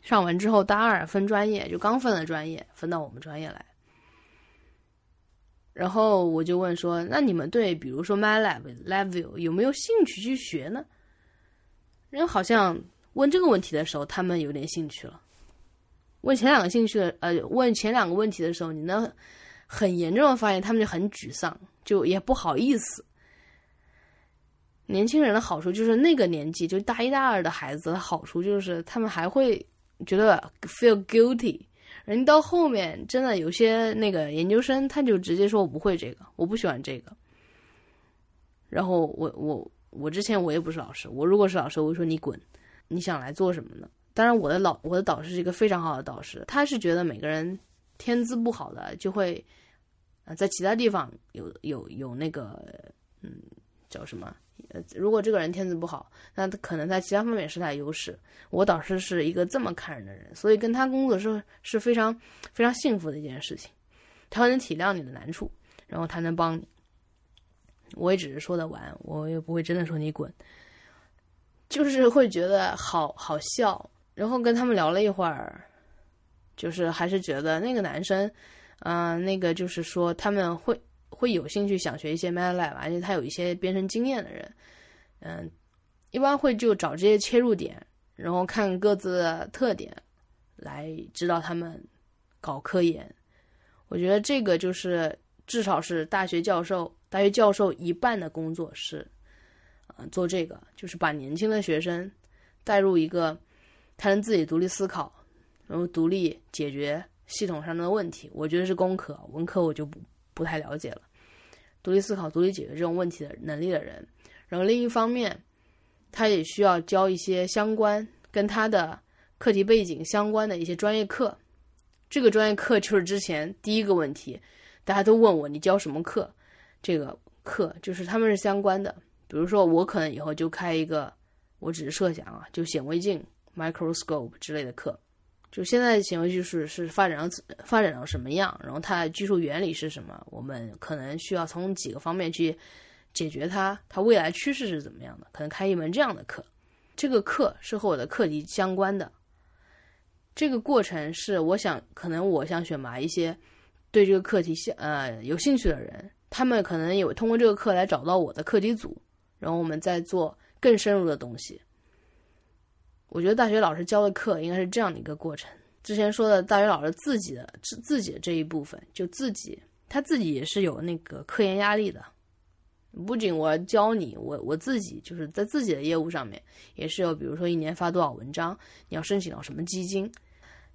Speaker 1: 上完之后，大二分专业，就刚分了专业，分到我们专业来。然后我就问说：那你们对比如说 MyLab、LabVIEW 有没有兴趣去学呢？人好像问这个问题的时候，他们有点兴趣了。”问前两个兴趣的，呃，问前两个问题的时候，你能很严重的发现他们就很沮丧，就也不好意思。年轻人的好处就是那个年纪，就大一大二的孩子的好处就是他们还会觉得 feel guilty。人到后面真的有些那个研究生，他就直接说我不会这个，我不喜欢这个。然后我我我之前我也不是老师，我如果是老师，我会说你滚，你想来做什么呢？当然，我的老我的导师是一个非常好的导师，他是觉得每个人天资不好的就会，呃，在其他地方有有有那个，嗯，叫什么？呃，如果这个人天资不好，那他可能在其他方面是他优势。我导师是一个这么看人的人，所以跟他工作是是非常非常幸福的一件事情。他能体谅你的难处，然后他能帮你。我也只是说的玩，我也不会真的说你滚，就是会觉得好好笑。然后跟他们聊了一会儿，就是还是觉得那个男生，嗯，那个就是说他们会会有兴趣想学一些 MATLAB，而且他有一些编程经验的人，嗯，一般会就找这些切入点，然后看各自的特点，来指导他们搞科研。我觉得这个就是至少是大学教授，大学教授一半的工作是，嗯，做这个，就是把年轻的学生带入一个。他能自己独立思考，然后独立解决系统上的问题。我觉得是工科，文科我就不不太了解了。独立思考、独立解决这种问题的能力的人，然后另一方面，他也需要教一些相关跟他的课题背景相关的一些专业课。这个专业课就是之前第一个问题，大家都问我你教什么课？这个课就是他们是相关的。比如说我可能以后就开一个，我只是设想啊，就显微镜。microscope 之类的课，就现在显微技术是发展到发展到什么样，然后它的技术原理是什么，我们可能需要从几个方面去解决它，它未来趋势是怎么样的，可能开一门这样的课，这个课是和我的课题相关的，这个过程是我想可能我想选拔一些对这个课题呃有兴趣的人，他们可能有通过这个课来找到我的课题组，然后我们再做更深入的东西。我觉得大学老师教的课应该是这样的一个过程。之前说的大学老师自己的自自己的这一部分，就自己他自己也是有那个科研压力的。不仅我教你，我我自己就是在自己的业务上面也是有，比如说一年发多少文章，你要申请到什么基金。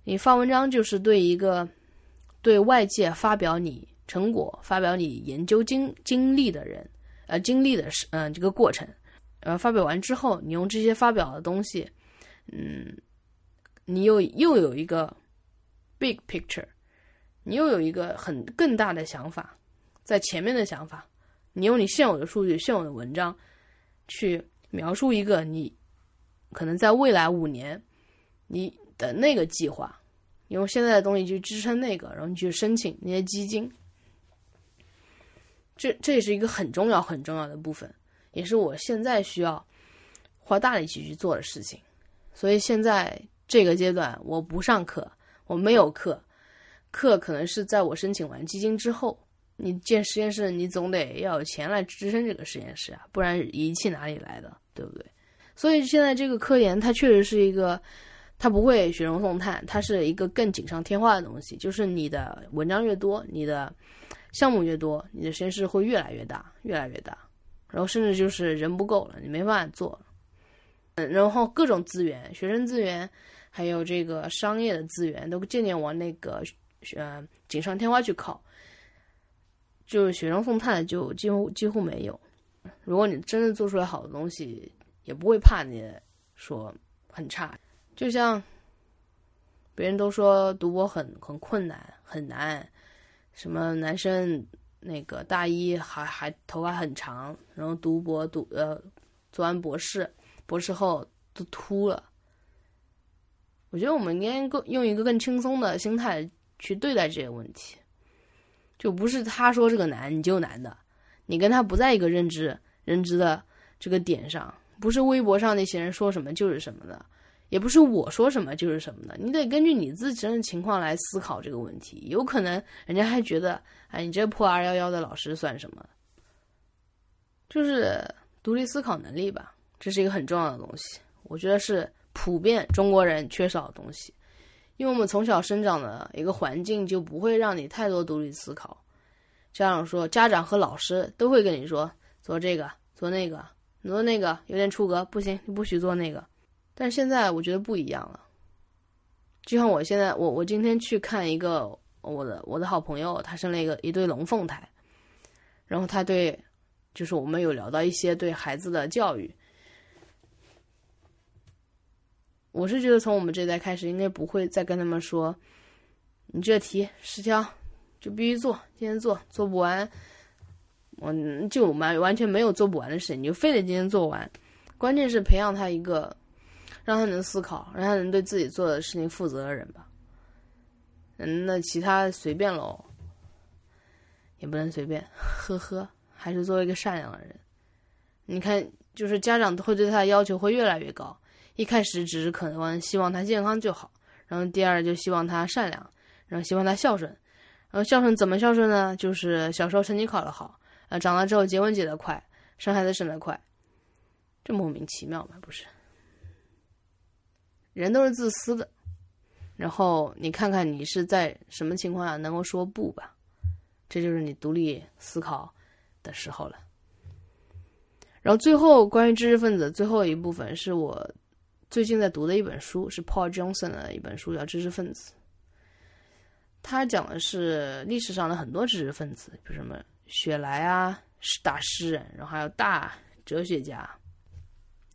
Speaker 1: 你发文章就是对一个对外界发表你成果、发表你研究经经历的人，呃，经历的是嗯这个过程。呃，发表完之后，你用这些发表的东西。嗯，你又又有一个 big picture，你又有一个很更大的想法，在前面的想法，你用你现有的数据、现有的文章去描述一个你可能在未来五年你的那个计划，用现在的东西去支撑那个，然后你去申请那些基金，这这也是一个很重要很重要的部分，也是我现在需要花大力气去做的事情。所以现在这个阶段，我不上课，我没有课，课可能是在我申请完基金之后。你建实验室，你总得要有钱来支撑这个实验室啊，不然仪器哪里来的，对不对？所以现在这个科研，它确实是一个它不会雪中送炭，它是一个更锦上添花的东西。就是你的文章越多，你的项目越多，你的实验室会越来越大，越来越大。然后甚至就是人不够了，你没办法做。嗯，然后各种资源，学生资源，还有这个商业的资源，都渐渐往那个呃锦上添花去靠。就是雪中送炭的，就几乎几乎没有。如果你真的做出来好的东西，也不会怕你说很差。就像别人都说读博很很困难很难，什么男生那个大一还还头发很长，然后读博读呃做完博士，博士后都秃了。我觉得我们应该更用一个更轻松的心态去对待这些问题。就不是他说这个难你就难的，你跟他不在一个认知认知的这个点上，不是微博上那些人说什么就是什么的，也不是我说什么就是什么的，你得根据你自身的情况来思考这个问题。有可能人家还觉得，哎，你这破二幺幺的老师算什么？就是独立思考能力吧，这是一个很重要的东西，我觉得是普遍中国人缺少的东西。因为我们从小生长的一个环境就不会让你太多独立思考，家长说，家长和老师都会跟你说做这个做那个，你做那个有点出格，不行，你不许做那个。但是现在我觉得不一样了，就像我现在，我我今天去看一个我的我的好朋友，他生了一个一对龙凤胎，然后他对，就是我们有聊到一些对孩子的教育。我是觉得从我们这一代开始，应该不会再跟他们说，你这题十条就必须做，今天做做不完，我就完完全没有做不完的事，你就非得今天做完。关键是培养他一个，让他能思考，让他能对自己做的事情负责的人吧。嗯，那其他随便喽，也不能随便，呵呵，还是做一个善良的人。你看，就是家长会对他的要求会越来越高。一开始只是可能希望他健康就好，然后第二就希望他善良，然后希望他孝顺，然后孝顺怎么孝顺呢？就是小时候成绩考得好，呃，长大之后结婚结得快，生孩子生得快，这莫名其妙嘛，不是？人都是自私的，然后你看看你是在什么情况下能够说不吧？这就是你独立思考的时候了。然后最后关于知识分子最后一部分是我。最近在读的一本书是 Paul Johnson 的一本书，叫《知识分子》。他讲的是历史上的很多知识分子，比如什么雪莱啊，大诗人，然后还有大哲学家。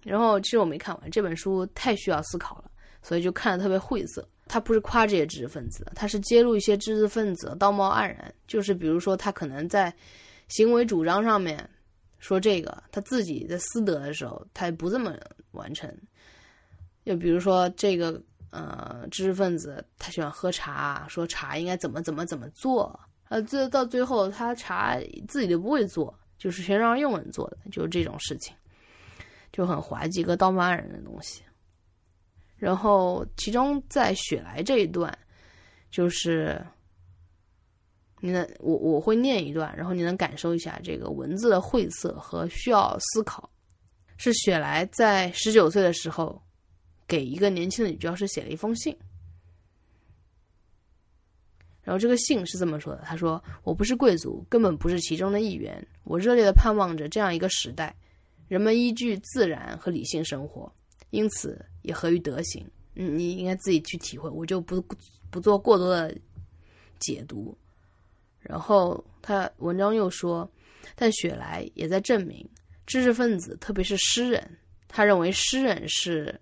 Speaker 1: 然后其实我没看完这本书，太需要思考了，所以就看的特别晦涩。他不是夸这些知识分子，他是揭露一些知识分子道貌岸然，就是比如说他可能在行为主张上面说这个，他自己在私德的时候他也不这么完成。就比如说这个呃知识分子，他喜欢喝茶，说茶应该怎么怎么怎么做，呃，最到最后他茶自己都不会做，就是全让用人做的，就是这种事情，就很滑稽个道貌岸然的东西。然后其中在雪莱这一段，就是你能我我会念一段，然后你能感受一下这个文字的晦涩和需要思考。是雪莱在十九岁的时候。给一个年轻的女教师写了一封信，然后这个信是这么说的：“他说，我不是贵族，根本不是其中的一员。我热烈的盼望着这样一个时代，人们依据自然和理性生活，因此也合于德行。嗯，你应该自己去体会，我就不不做过多的解读。然后他文章又说，但雪莱也在证明，知识分子，特别是诗人，他认为诗人是。”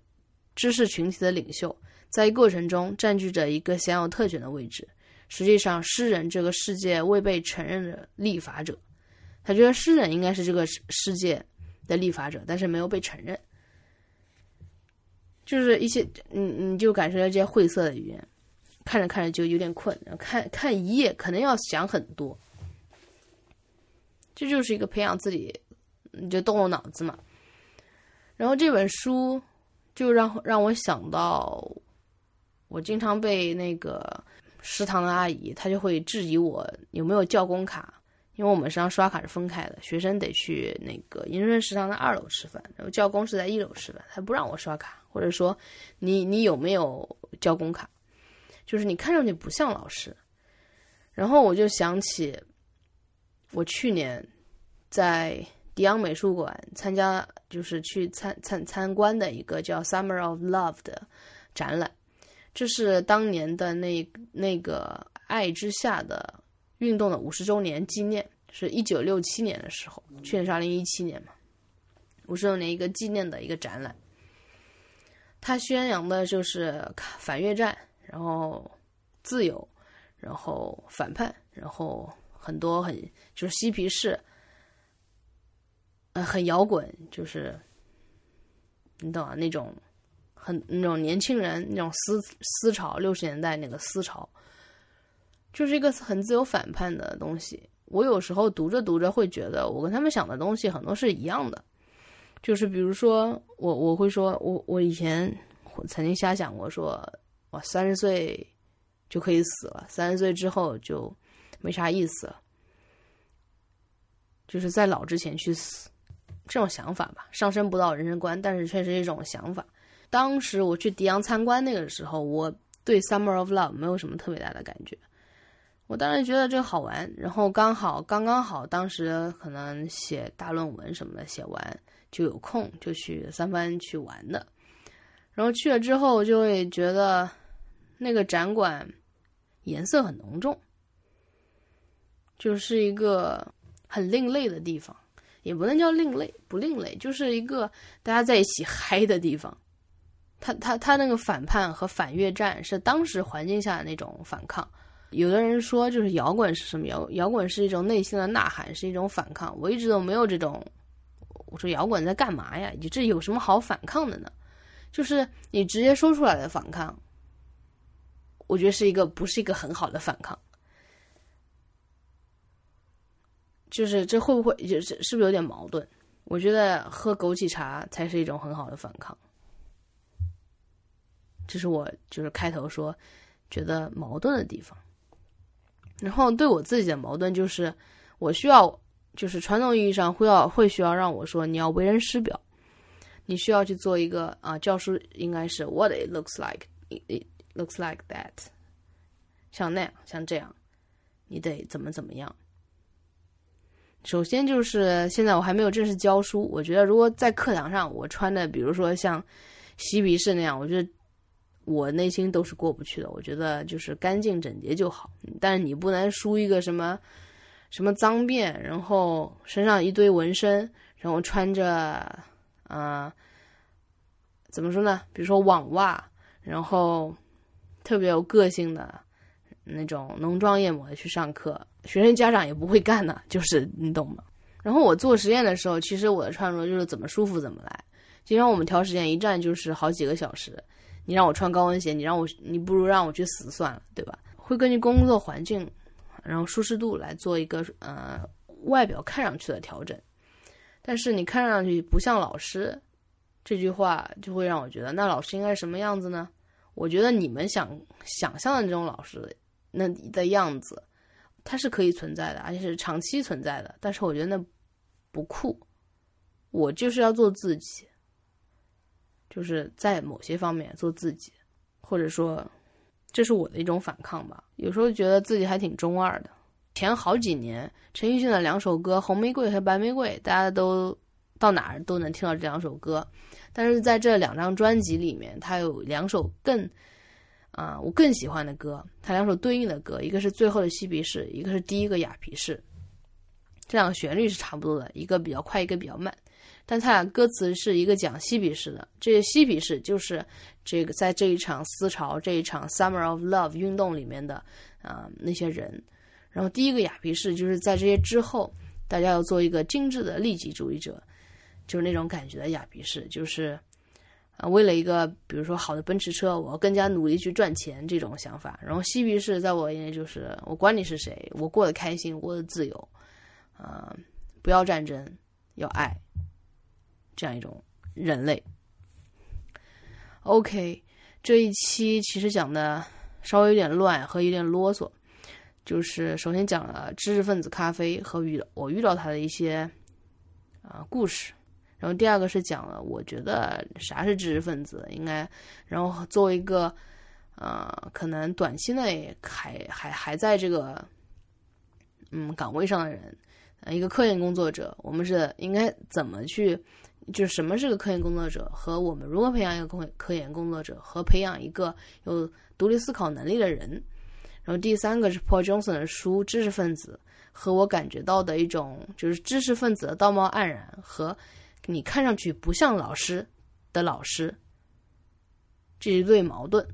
Speaker 1: 知识群体的领袖，在过程中占据着一个享有特权的位置。实际上，诗人这个世界未被承认的立法者，他觉得诗人应该是这个世界的立法者，但是没有被承认。就是一些，你你就感受到这些晦涩的语言，看着看着就有点困，看看一页可能要想很多。这就是一个培养自己，你就动动脑子嘛。然后这本书。就让让我想到，我经常被那个食堂的阿姨，她就会质疑我有没有教工卡，因为我们食堂刷卡是分开的，学生得去那个银润食堂的二楼吃饭，然后教工是在一楼吃饭，他不让我刷卡，或者说你你有没有教工卡，就是你看上去不像老师。然后我就想起我去年在迪昂美术馆参加，就是去参参参观的一个叫《Summer of Love》的展览，这是当年的那那个爱之下的。运动的五十周年纪念是一九六七年的时候，去年是二零一七年嘛，五十周年一个纪念的一个展览。它宣扬的就是反越战，然后自由，然后反叛，然后很多很就是嬉皮士，呃，很摇滚，就是你懂啊，那种很那种年轻人那种思思潮，六十年代那个思潮。就是一个很自由反叛的东西。我有时候读着读着会觉得，我跟他们想的东西很多是一样的。就是比如说，我我会说，我我以前曾经瞎想过，说我，三十岁就可以死了，三十岁之后就没啥意思了，就是在老之前去死，这种想法吧，上升不到人生观，但是却是一种想法。当时我去迪昂参观那个时候，我对《Summer of Love》没有什么特别大的感觉。我当时觉得这个好玩，然后刚好刚刚好，当时可能写大论文什么的，写完就有空就去三藩去玩的。然后去了之后，就会觉得那个展馆颜色很浓重，就是一个很另类的地方，也不能叫另类，不另类，就是一个大家在一起嗨的地方。他他他那个反叛和反越战是当时环境下的那种反抗。有的人说，就是摇滚是什么？摇摇滚是一种内心的呐喊，是一种反抗。我一直都没有这种。我说摇滚在干嘛呀？你这有什么好反抗的呢？就是你直接说出来的反抗，我觉得是一个不是一个很好的反抗。就是这会不会就是是不是有点矛盾？我觉得喝枸杞茶才是一种很好的反抗。这是我就是开头说觉得矛盾的地方。然后对我自己的矛盾就是，我需要就是传统意义上会要会需要让我说你要为人师表，你需要去做一个啊教师应该是 what it looks like it looks like that，像那样像这样，你得怎么怎么样。首先就是现在我还没有正式教书，我觉得如果在课堂上我穿的比如说像嬉皮士那样，我觉得。我内心都是过不去的，我觉得就是干净整洁就好。但是你不能梳一个什么什么脏辫，然后身上一堆纹身，然后穿着啊怎么说呢？比如说网袜，然后特别有个性的那种浓妆艳抹的去上课，学生家长也不会干的，就是你懂吗？然后我做实验的时候，其实我的穿着就是怎么舒服怎么来。经常我们调实验，一站就是好几个小时。你让我穿高跟鞋，你让我，你不如让我去死算了，对吧？会根据工作环境，然后舒适度来做一个呃外表看上去的调整。但是你看上去不像老师，这句话就会让我觉得，那老师应该是什么样子呢？我觉得你们想想象的那种老师那的样子，它是可以存在的，而且是长期存在的。但是我觉得那不酷，我就是要做自己。就是在某些方面做自己，或者说，这是我的一种反抗吧。有时候觉得自己还挺中二的。前好几年，陈奕迅的两首歌《红玫瑰》和《白玫瑰》，大家都到哪儿都能听到这两首歌。但是在这两张专辑里面，他有两首更啊我更喜欢的歌，它两首对应的歌，一个是《最后的嬉皮士》，一个是《第一个哑皮士》。这两个旋律是差不多的，一个比较快，一个比较慢。但他俩歌词是一个讲嬉皮士的，这个嬉皮士就是这个在这一场思潮、这一场 Summer of Love 运动里面的啊那些人。然后第一个雅皮士就是在这些之后，大家要做一个精致的利己主义者，就是那种感觉的雅皮士，就是啊为了一个比如说好的奔驰车，我要更加努力去赚钱这种想法。然后嬉皮士在我眼里就是我管你是谁，我过得开心，过得自由，啊不要战争，要爱。这样一种人类。OK，这一期其实讲的稍微有点乱和有点啰嗦，就是首先讲了知识分子咖啡和遇我遇到他的一些啊故事，然后第二个是讲了我觉得啥是知识分子，应该，然后作为一个啊可能短期内还还还在这个嗯岗位上的人，呃一个科研工作者，我们是应该怎么去，就是什么是个科研工作者，和我们如何培养一个科科研工作者，和培养一个有独立思考能力的人。然后第三个是 Paul Johnson 的书《知识分子》，和我感觉到的一种就是知识分子的道貌岸然和你看上去不像老师的老师这一对矛盾。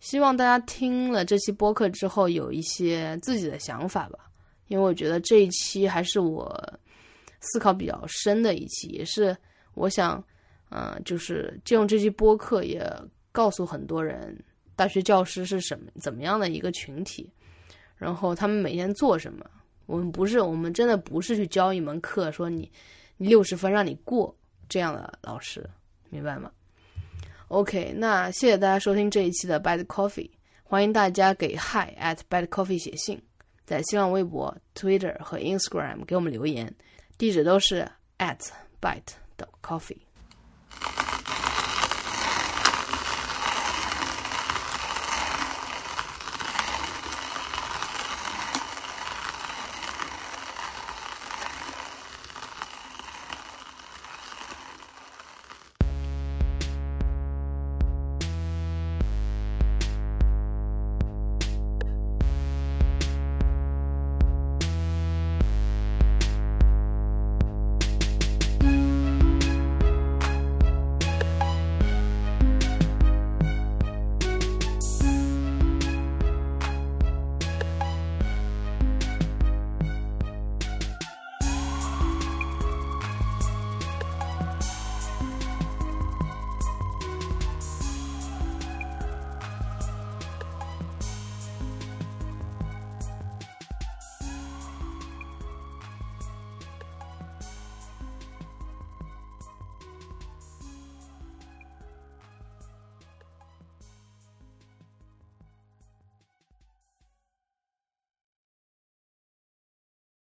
Speaker 1: 希望大家听了这期播客之后有一些自己的想法吧，因为我觉得这一期还是我思考比较深的一期，也是我想，嗯，就是借用这期播客也告诉很多人。大学教师是什么怎么样的一个群体？然后他们每天做什么？我们不是，我们真的不是去教一门课，说你六十分让你过这样的老师，明白吗？OK，那谢谢大家收听这一期的 Bad Coffee，欢迎大家给 Hi at Bad Coffee 写信，在新浪微博、Twitter 和 Instagram 给我们留言，地址都是 at Bad 的 Coffee。